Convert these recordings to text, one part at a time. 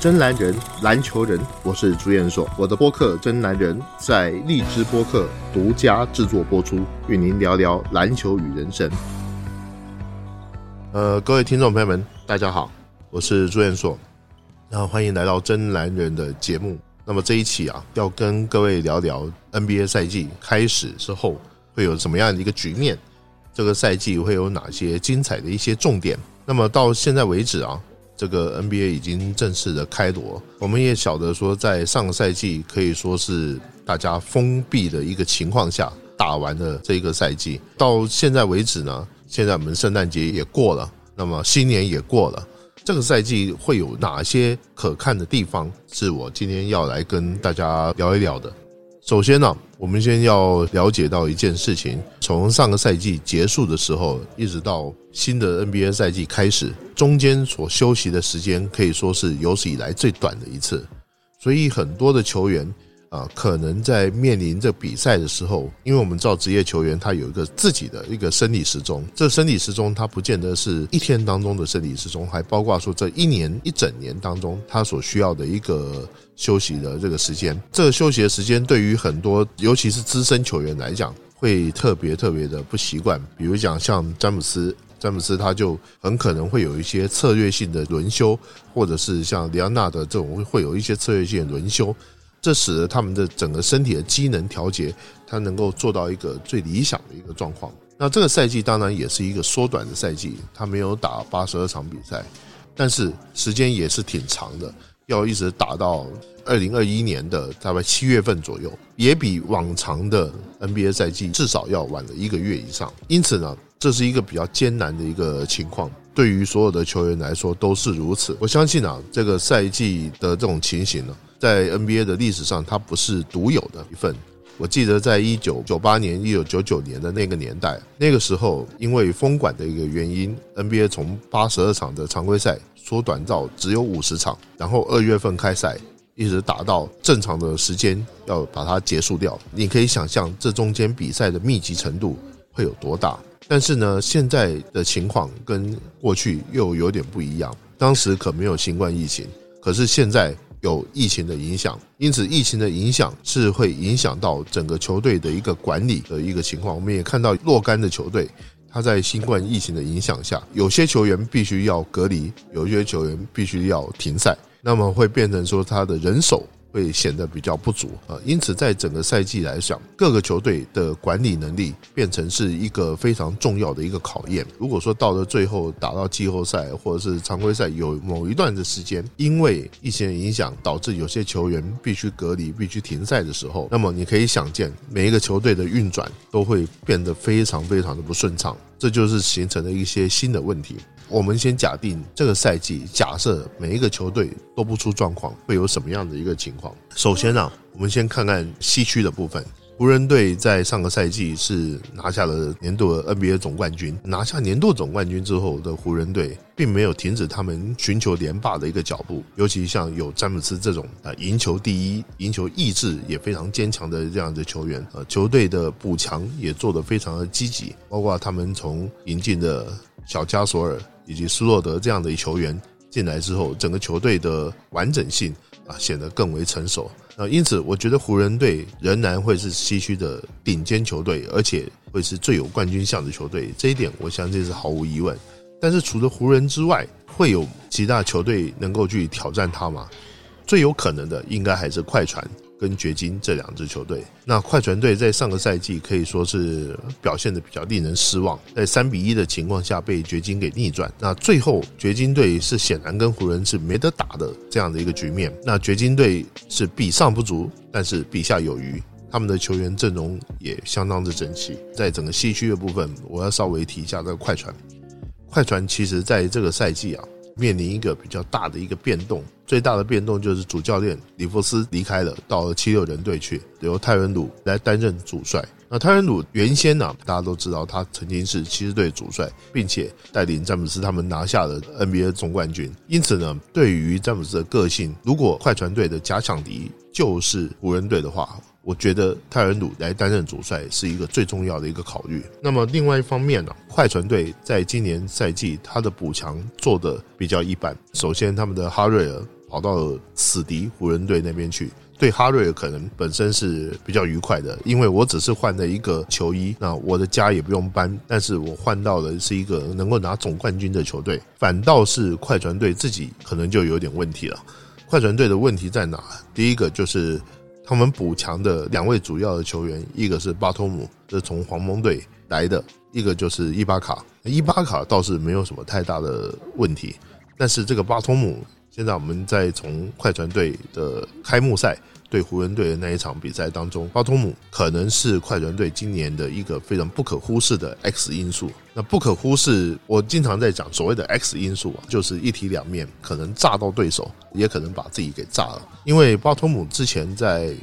真男人，篮球人，我是朱彦硕。我的播客《真男人》在荔枝播客独家制作播出，与您聊聊篮球与人生。呃，各位听众朋友们，大家好，我是朱彦硕，那欢迎来到《真男人》的节目。那么这一期啊，要跟各位聊聊 NBA 赛季开始之后会有什么样的一个局面，这个赛季会有哪些精彩的一些重点。那么到现在为止啊。这个 NBA 已经正式的开锣，我们也晓得说，在上个赛季可以说是大家封闭的一个情况下打完的这一个赛季，到现在为止呢，现在我们圣诞节也过了，那么新年也过了，这个赛季会有哪些可看的地方，是我今天要来跟大家聊一聊的。首先呢，我们先要了解到一件事情：从上个赛季结束的时候，一直到新的 NBA 赛季开始，中间所休息的时间可以说是有史以来最短的一次，所以很多的球员。啊，可能在面临着比赛的时候，因为我们知道职业球员他有一个自己的一个生理时钟，这生理时钟他不见得是一天当中的生理时钟，还包括说这一年一整年当中他所需要的一个休息的这个时间。这个休息的时间对于很多尤其是资深球员来讲，会特别特别的不习惯。比如讲像詹姆斯，詹姆斯他就很可能会有一些策略性的轮休，或者是像里昂纳德这种会有一些策略性的轮休。这使得他们的整个身体的机能调节，它能够做到一个最理想的一个状况。那这个赛季当然也是一个缩短的赛季，他没有打八十二场比赛，但是时间也是挺长的，要一直打到二零二一年的大概七月份左右，也比往常的 NBA 赛季至少要晚了一个月以上。因此呢，这是一个比较艰难的一个情况，对于所有的球员来说都是如此。我相信啊，这个赛季的这种情形呢。在 NBA 的历史上，它不是独有的一份。我记得在一九九八年、一九九九年的那个年代，那个时候因为封管的一个原因，NBA 从八十二场的常规赛缩短到只有五十场，然后二月份开赛，一直打到正常的时间要把它结束掉。你可以想象这中间比赛的密集程度会有多大。但是呢，现在的情况跟过去又有点不一样。当时可没有新冠疫情，可是现在。有疫情的影响，因此疫情的影响是会影响到整个球队的一个管理的一个情况。我们也看到若干的球队，他在新冠疫情的影响下，有些球员必须要隔离，有些球员必须要停赛，那么会变成说他的人手。会显得比较不足啊，因此在整个赛季来讲，各个球队的管理能力变成是一个非常重要的一个考验。如果说到了最后打到季后赛或者是常规赛，有某一段的时间因为疫情的影响导致有些球员必须隔离、必须停赛的时候，那么你可以想见，每一个球队的运转都会变得非常非常的不顺畅，这就是形成了一些新的问题。我们先假定这个赛季，假设每一个球队都不出状况，会有什么样的一个情况？首先呢，我们先看看西区的部分。湖人队在上个赛季是拿下了年度的 NBA 总冠军。拿下年度总冠军之后的湖人队，并没有停止他们寻求连霸的一个脚步。尤其像有詹姆斯这种啊，赢球第一、赢球意志也非常坚强的这样的球员，呃，球队的补强也做得非常的积极，包括他们从引进的小加索尔。以及斯洛德这样的球员进来之后，整个球队的完整性啊显得更为成熟啊，因此我觉得湖人队仍然会是西区的顶尖球队，而且会是最有冠军相的球队，这一点我相信是毫无疑问。但是除了湖人之外，会有其他球队能够去挑战他吗？最有可能的应该还是快船。跟掘金这两支球队，那快船队在上个赛季可以说是表现的比较令人失望，在三比一的情况下被掘金给逆转。那最后掘金队是显然跟湖人是没得打的这样的一个局面。那掘金队是比上不足，但是比下有余，他们的球员阵容也相当之整齐。在整个西区的部分，我要稍微提一下这个快船。快船其实在这个赛季啊。面临一个比较大的一个变动，最大的变动就是主教练里弗斯离开了，到了七六人队去，由泰伦鲁来担任主帅。那泰伦鲁原先呢，大家都知道他曾经是骑士队主帅，并且带领詹姆斯他们拿下了 NBA 总冠军。因此呢，对于詹姆斯的个性，如果快船队的假想敌就是湖人队的话。我觉得泰伦鲁来担任主帅是一个最重要的一个考虑。那么另外一方面呢，快船队在今年赛季他的补强做的比较一般。首先，他们的哈瑞尔跑到死敌湖人队那边去。对哈瑞尔可能本身是比较愉快的，因为我只是换了一个球衣，那我的家也不用搬，但是我换到的是一个能够拿总冠军的球队。反倒是快船队自己可能就有点问题了。快船队的问题在哪？第一个就是他们补强的两位主要的球员，一个是巴托姆，是从黄蜂队来的；一个就是伊巴卡。伊巴卡倒是没有什么太大的问题，但是这个巴托姆。现在我们在从快船队的开幕赛对湖人队的那一场比赛当中，巴托姆可能是快船队今年的一个非常不可忽视的 X 因素。那不可忽视，我经常在讲所谓的 X 因素啊，就是一体两面，可能炸到对手，也可能把自己给炸了。因为巴托姆之前在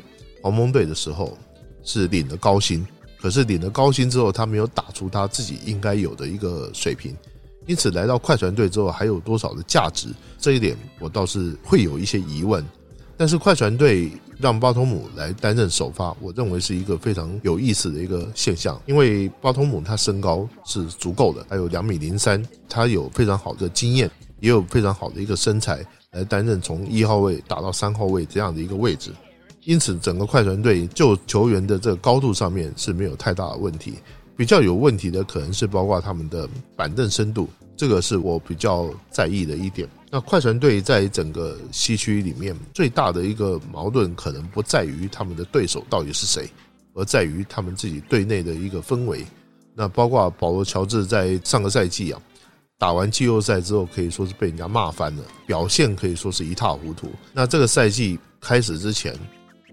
黄蜂队的时候是领了高薪，可是领了高薪之后，他没有打出他自己应该有的一个水平。因此，来到快船队之后，还有多少的价值？这一点我倒是会有一些疑问。但是，快船队让巴托姆来担任首发，我认为是一个非常有意思的一个现象。因为巴托姆他身高是足够的，还有两米零三，他有非常好的经验，也有非常好的一个身材，来担任从一号位打到三号位这样的一个位置。因此，整个快船队就球员的这个高度上面是没有太大的问题。比较有问题的可能是包括他们的板凳深度，这个是我比较在意的一点。那快船队在整个西区里面最大的一个矛盾，可能不在于他们的对手到底是谁，而在于他们自己队内的一个氛围。那包括保罗·乔治在上个赛季啊，打完季后赛之后，可以说是被人家骂翻了，表现可以说是一塌糊涂。那这个赛季开始之前，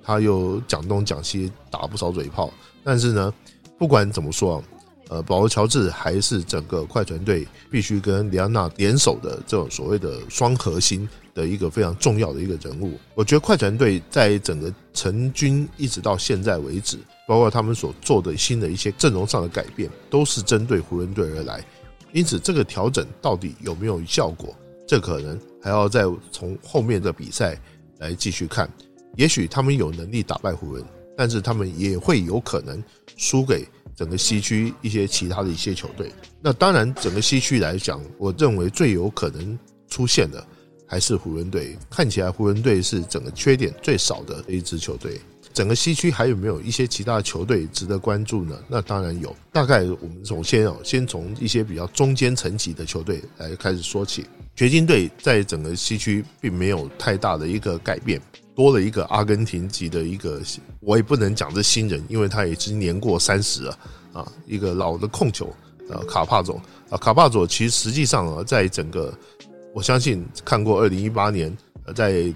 他又讲东讲西，打不少嘴炮，但是呢。不管怎么说，呃，保罗·乔治还是整个快船队必须跟里安娜联手的这种所谓的双核心的一个非常重要的一个人物。我觉得快船队在整个成军一直到现在为止，包括他们所做的新的一些阵容上的改变，都是针对湖人队而来。因此，这个调整到底有没有效果，这可能还要再从后面的比赛来继续看。也许他们有能力打败湖人。但是他们也会有可能输给整个西区一些其他的一些球队。那当然，整个西区来讲，我认为最有可能出现的还是湖人队。看起来湖人队是整个缺点最少的一支球队。整个西区还有没有一些其他的球队值得关注呢？那当然有。大概我们首先哦，先从一些比较中间层级的球队来开始说起。掘金队在整个西区并没有太大的一个改变。多了一个阿根廷籍的一个，我也不能讲这新人，因为他已经年过三十了啊，一个老的控球，呃，卡帕佐啊，卡帕佐其实实际上啊，在整个我相信看过二零一八年呃在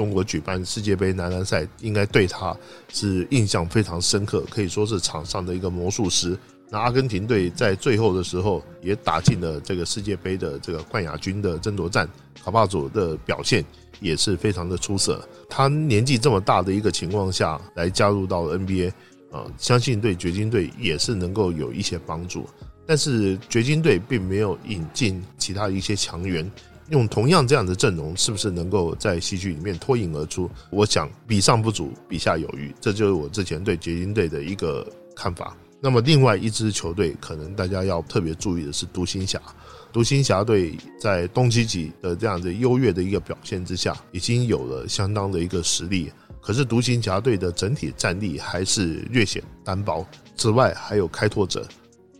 中国举办世界杯男篮赛，应该对他是印象非常深刻，可以说是场上的一个魔术师。那阿根廷队在最后的时候也打进了这个世界杯的这个冠亚军的争夺战，卡帕佐的表现也是非常的出色。他年纪这么大的一个情况下来加入到 NBA，啊，相信对掘金队也是能够有一些帮助。但是掘金队并没有引进其他一些强援，用同样这样的阵容，是不是能够在西区里面脱颖而出？我想比上不足，比下有余，这就是我之前对掘金队的一个看法。那么，另外一支球队可能大家要特别注意的是独行侠。独行侠队在东契奇的这样的优越的一个表现之下，已经有了相当的一个实力。可是，独行侠队的整体战力还是略显单薄。此外，还有开拓者，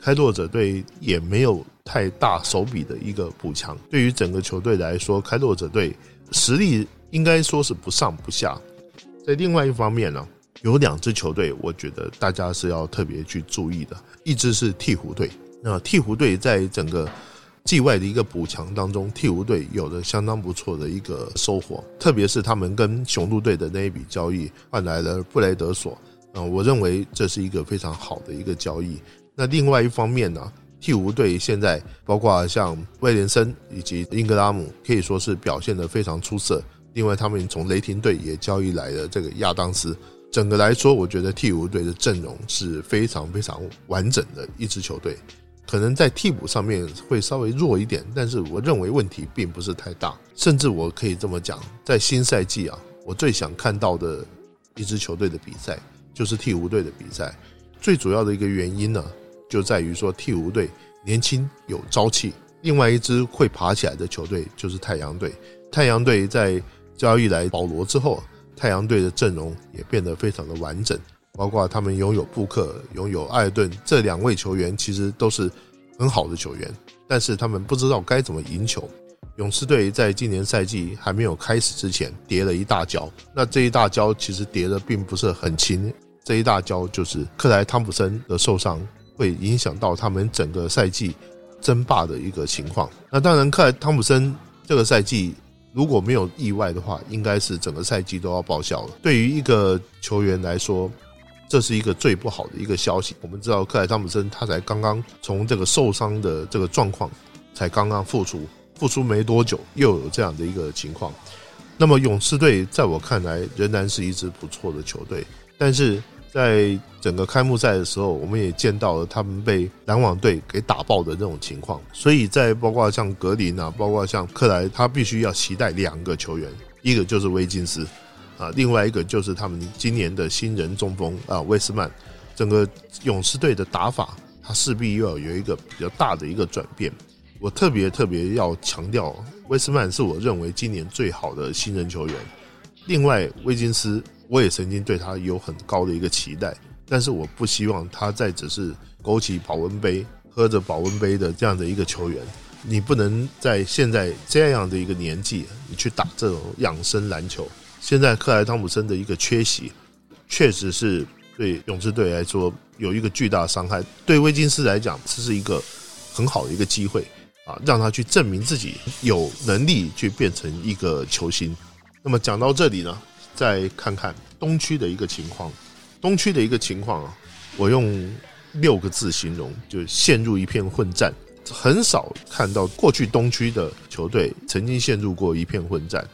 开拓者队也没有太大手笔的一个补强。对于整个球队来说，开拓者队实力应该说是不上不下。在另外一方面呢？有两支球队，我觉得大家是要特别去注意的。一支是鹈鹕队，那鹈鹕队在整个季外的一个补强当中，鹈鹕队有着相当不错的一个收获。特别是他们跟雄鹿队的那一笔交易换来了布雷德索，嗯，我认为这是一个非常好的一个交易。那另外一方面呢，替补队现在包括像威廉森以及英格拉姆，可以说是表现的非常出色。另外，他们从雷霆队也交易来了这个亚当斯。整个来说，我觉得替补队的阵容是非常非常完整的一支球队，可能在替补上面会稍微弱一点，但是我认为问题并不是太大。甚至我可以这么讲，在新赛季啊，我最想看到的一支球队的比赛就是替补队的比赛。最主要的一个原因呢，就在于说鹈鹕队年轻有朝气。另外一支会爬起来的球队就是太阳队。太阳队在交易来保罗之后，太阳队的阵容也变得非常的完整，包括他们拥有布克、拥有艾顿这两位球员，其实都是很好的球员，但是他们不知道该怎么赢球。勇士队在今年赛季还没有开始之前跌了一大跤，那这一大跤其实跌的并不是很轻，这一大跤就是克莱汤普森的受伤会影响到他们整个赛季争霸的一个情况。那当然，克莱汤普森这个赛季。如果没有意外的话，应该是整个赛季都要报销了。对于一个球员来说，这是一个最不好的一个消息。我们知道克莱汤普森他才刚刚从这个受伤的这个状况才刚刚复出，复出没多久又有这样的一个情况。那么勇士队在我看来仍然是一支不错的球队，但是。在整个开幕赛的时候，我们也见到了他们被篮网队给打爆的这种情况。所以在包括像格林啊，包括像克莱，他必须要期待两个球员，一个就是威金斯啊，另外一个就是他们今年的新人中锋啊，威斯曼。整个勇士队的打法，他势必又要有一个比较大的一个转变。我特别特别要强调，威斯曼是我认为今年最好的新人球员。另外，威金斯。我也曾经对他有很高的一个期待，但是我不希望他再只是枸杞保温杯、喝着保温杯的这样的一个球员。你不能在现在这样的一个年纪，你去打这种养生篮球。现在克莱汤普森的一个缺席，确实是对勇士队来说有一个巨大的伤害。对威金斯来讲，这是一个很好的一个机会啊，让他去证明自己有能力去变成一个球星。那么讲到这里呢？再看看东区的一个情况，东区的一个情况啊，我用六个字形容，就陷入一片混战。很少看到过去东区的球队曾经陷入过一片混战，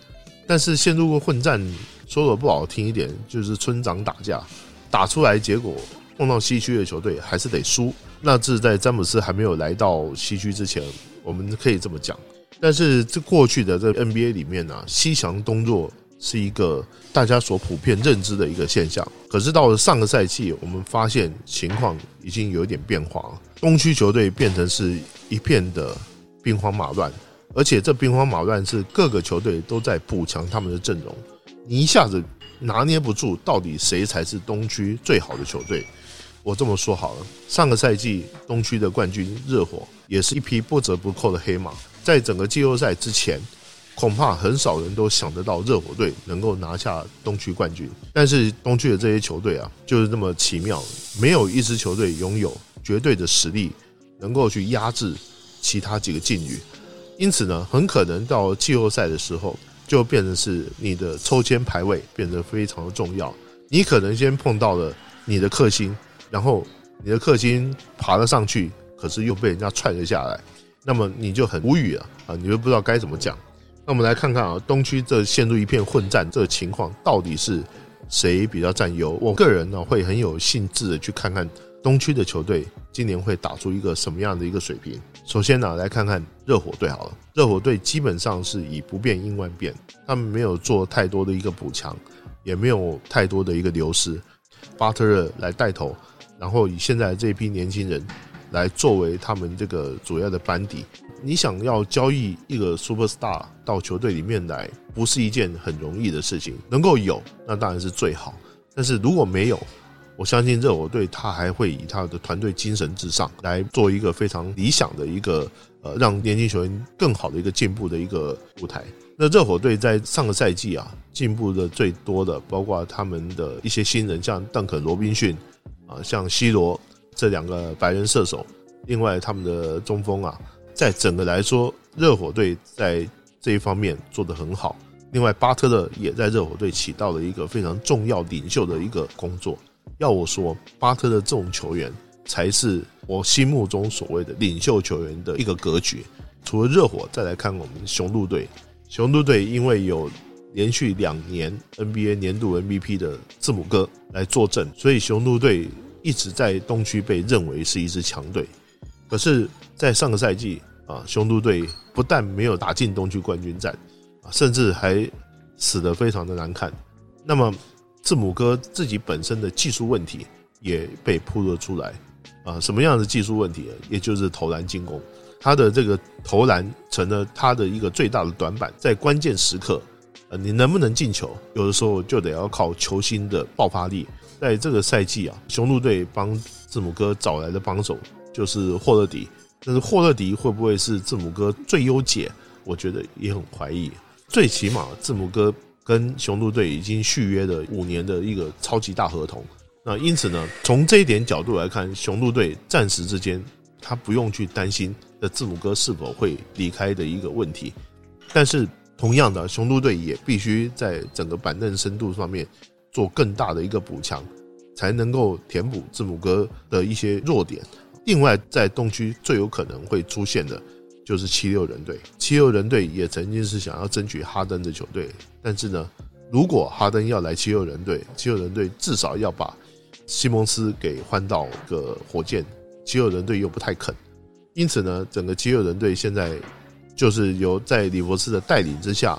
但是陷入过混战，说的不好听一点，就是村长打架，打出来结果碰到西区的球队还是得输。那是在詹姆斯还没有来到西区之前，我们可以这么讲。但是这过去的这 NBA 里面呢，西强东弱。是一个大家所普遍认知的一个现象，可是到了上个赛季，我们发现情况已经有一点变化了。东区球队变成是一片的兵荒马乱，而且这兵荒马乱是各个球队都在补强他们的阵容，你一下子拿捏不住到底谁才是东区最好的球队。我这么说好了，上个赛季东区的冠军热火也是一匹不折不扣的黑马，在整个季后赛之前。恐怕很少人都想得到热火队能够拿下东区冠军，但是东区的这些球队啊，就是这么奇妙，没有一支球队拥有绝对的实力，能够去压制其他几个劲旅。因此呢，很可能到季后赛的时候，就变成是你的抽签排位变得非常的重要。你可能先碰到了你的克星，然后你的克星爬了上去，可是又被人家踹了下来，那么你就很无语了啊，你就不知道该怎么讲。那我们来看看啊，东区这陷入一片混战这个情况，到底是谁比较占优？我个人呢会很有兴致的去看看东区的球队今年会打出一个什么样的一个水平。首先呢，来看看热火队好了，热火队基本上是以不变应万变，他们没有做太多的一个补强，也没有太多的一个流失，巴特勒来带头，然后以现在这批年轻人来作为他们这个主要的班底。你想要交易一个 super star 到球队里面来，不是一件很容易的事情。能够有，那当然是最好。但是如果没有，我相信热火队他还会以他的团队精神至上，来做一个非常理想的一个呃，让年轻球员更好的一个进步的一个舞台。那热火队在上个赛季啊，进步的最多的，包括他们的一些新人，像邓肯·罗宾逊啊，像西罗这两个白人射手，另外他们的中锋啊。在整个来说，热火队在这一方面做得很好。另外，巴特勒也在热火队起到了一个非常重要领袖的一个工作。要我说，巴特勒这种球员才是我心目中所谓的领袖球员的一个格局。除了热火，再来看我们雄鹿队。雄鹿队因为有连续两年 NBA 年度 MVP 的字母哥来坐镇，所以雄鹿队一直在东区被认为是一支强队。可是，在上个赛季啊，雄鹿队不但没有打进东区冠军战啊，甚至还死得非常的难看。那么，字母哥自己本身的技术问题也被铺了出来啊。什么样的技术问题？也就是投篮进攻，他的这个投篮成了他的一个最大的短板，在关键时刻呃，你能不能进球，有的时候就得要靠球星的爆发力。在这个赛季啊，雄鹿队帮字母哥找来的帮手就是霍勒迪，但是霍勒迪会不会是字母哥最优解？我觉得也很怀疑。最起码字母哥跟雄鹿队已经续约了五年的一个超级大合同，那因此呢，从这一点角度来看，雄鹿队暂时之间他不用去担心的字母哥是否会离开的一个问题。但是同样的，雄鹿队也必须在整个板凳深度上面做更大的一个补强，才能够填补字母哥的一些弱点。另外，在东区最有可能会出现的。就是七六人队，七六人队也曾经是想要争取哈登的球队，但是呢，如果哈登要来七六人队，七六人队至少要把西蒙斯给换到个火箭，七六人队又不太肯，因此呢，整个七六人队现在就是由在里弗斯的带领之下，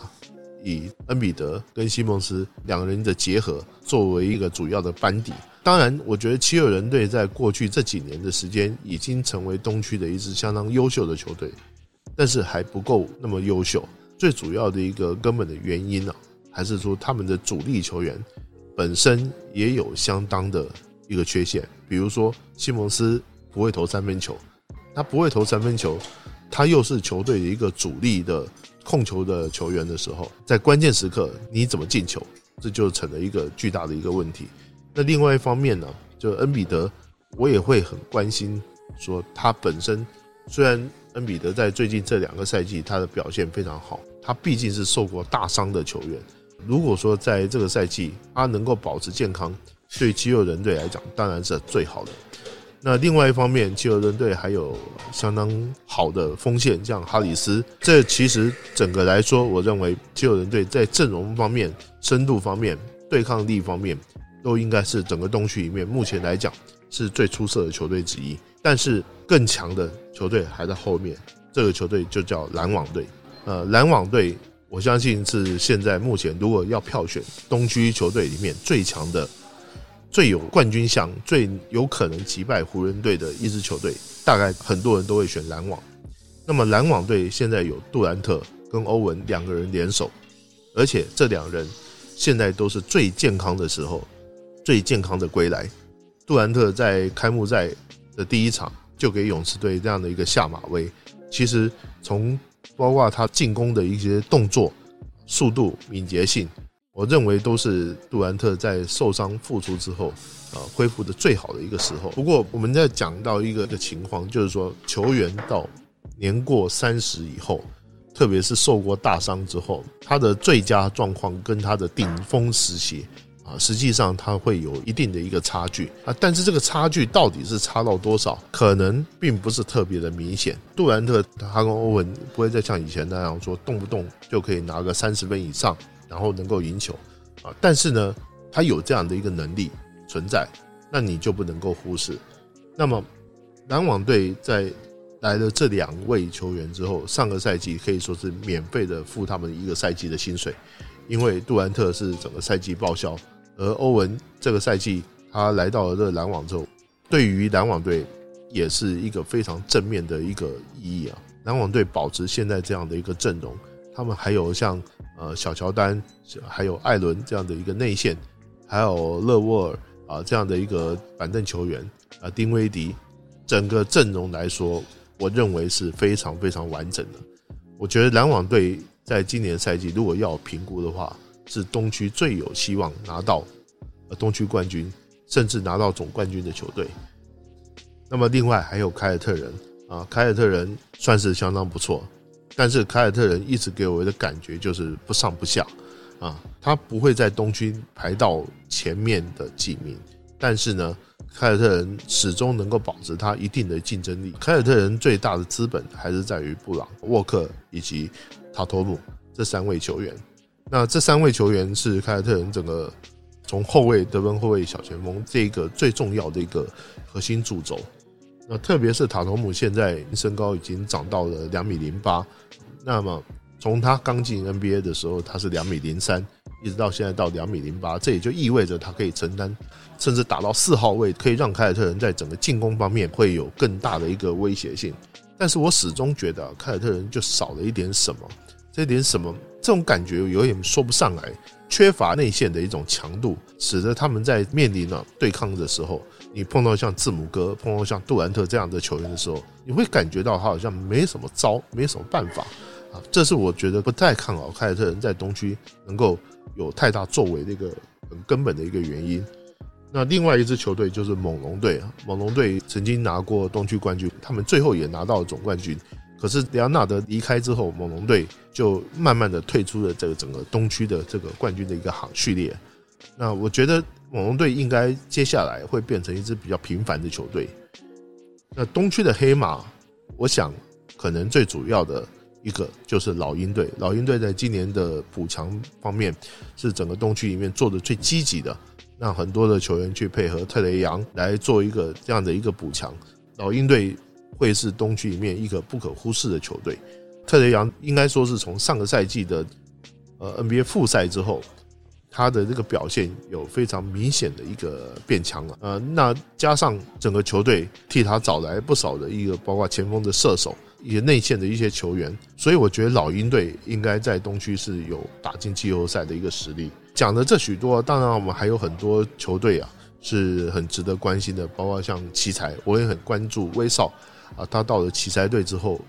以恩比德跟西蒙斯两个人的结合作为一个主要的班底。当然，我觉得七六人队在过去这几年的时间，已经成为东区的一支相当优秀的球队。但是还不够那么优秀，最主要的一个根本的原因呢，还是说他们的主力球员本身也有相当的一个缺陷。比如说，西蒙斯不会投三分球，他不会投三分球，他又是球队的一个主力的控球的球员的时候，在关键时刻你怎么进球，这就成了一个巨大的一个问题。那另外一方面呢，就恩比德，我也会很关心，说他本身虽然。恩比德在最近这两个赛季，他的表现非常好。他毕竟是受过大伤的球员。如果说在这个赛季他能够保持健康，对肌肉人队来讲当然是最好的。那另外一方面，肌肉人队还有相当好的锋线，像哈里斯。这其实整个来说，我认为肌肉人队在阵容方面、深度方面、对抗力方面，都应该是整个东区里面目前来讲是最出色的球队之一。但是更强的球队还在后面，这个球队就叫篮网队。呃，篮网队，我相信是现在目前如果要票选东区球队里面最强的、最有冠军相、最有可能击败湖人队的一支球队，大概很多人都会选篮网。那么篮网队现在有杜兰特跟欧文两个人联手，而且这两人现在都是最健康的时候，最健康的归来。杜兰特在开幕赛。的第一场就给勇士队这样的一个下马威，其实从包括他进攻的一些动作、速度、敏捷性，我认为都是杜兰特在受伤复出之后啊恢复的最好的一个时候。不过我们在讲到一个的情况，就是说球员到年过三十以后，特别是受过大伤之后，他的最佳状况跟他的顶峰时期。啊，实际上它会有一定的一个差距啊，但是这个差距到底是差到多少，可能并不是特别的明显。杜兰特他跟欧文不会再像以前那样说动不动就可以拿个三十分以上，然后能够赢球啊，但是呢，他有这样的一个能力存在，那你就不能够忽视。那么篮网队在来了这两位球员之后，上个赛季可以说是免费的付他们一个赛季的薪水，因为杜兰特是整个赛季报销。而欧文这个赛季他来到了这篮网之后，对于篮网队也是一个非常正面的一个意义啊。篮网队保持现在这样的一个阵容，他们还有像呃小乔丹，还有艾伦这样的一个内线，还有勒沃尔啊这样的一个板凳球员啊丁威迪，整个阵容来说，我认为是非常非常完整的。我觉得篮网队在今年赛季如果要评估的话，是东区最有希望拿到呃东区冠军，甚至拿到总冠军的球队。那么另外还有凯尔特人啊，凯尔特人算是相当不错，但是凯尔特人一直给我的感觉就是不上不下啊，他不会在东区排到前面的几名，但是呢，凯尔特人始终能够保持他一定的竞争力。凯尔特人最大的资本还是在于布朗、沃克以及塔托姆这三位球员。那这三位球员是凯尔特人整个从后卫、得分后卫、小前锋这个最重要的一个核心主轴。那特别是塔图姆现在身高已经长到了两米零八，那么从他刚进 NBA 的时候他是两米零三，一直到现在到两米零八，这也就意味着他可以承担甚至打到四号位，可以让凯尔特人在整个进攻方面会有更大的一个威胁性。但是我始终觉得凯尔特人就少了一点什么。这点什么这种感觉有点说不上来，缺乏内线的一种强度，使得他们在面临了对抗的时候，你碰到像字母哥、碰到像杜兰特这样的球员的时候，你会感觉到他好像没什么招，没什么办法啊。这是我觉得不太看好凯尔特人在东区能够有太大作为的一个很根本的一个原因。那另外一支球队就是猛龙队，猛龙队曾经拿过东区冠军，他们最后也拿到了总冠军。可是莱昂纳德离开之后，猛龙队就慢慢的退出了这个整个东区的这个冠军的一个行序列。那我觉得猛龙队应该接下来会变成一支比较平凡的球队。那东区的黑马，我想可能最主要的一个就是老鹰队。老鹰队在今年的补强方面是整个东区里面做的最积极的，让很多的球员去配合特雷杨来做一个这样的一个补强。老鹰队。会是东区里面一个不可忽视的球队。特雷杨应该说是从上个赛季的呃 NBA 复赛之后，他的这个表现有非常明显的一个变强了。呃，那加上整个球队替他找来不少的一个包括前锋的射手，一些内线的一些球员，所以我觉得老鹰队应该在东区是有打进季后赛的一个实力。讲的这许多，当然我们还有很多球队啊是很值得关心的，包括像奇才，我也很关注威少。啊，他到了奇才队之后，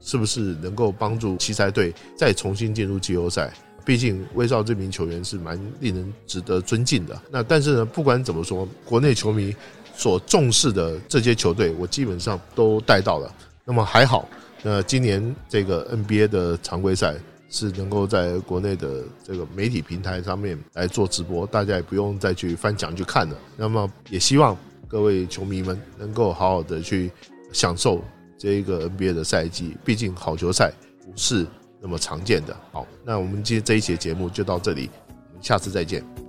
是不是能够帮助奇才队再重新进入季后赛？毕竟威少这名球员是蛮令人值得尊敬的。那但是呢，不管怎么说，国内球迷所重视的这些球队，我基本上都带到了。那么还好，那今年这个 NBA 的常规赛是能够在国内的这个媒体平台上面来做直播，大家也不用再去翻墙去看了。那么也希望各位球迷们能够好好的去。享受这一个 NBA 的赛季，毕竟好球赛不是那么常见的。好，那我们今天这一期节目就到这里，我们下次再见。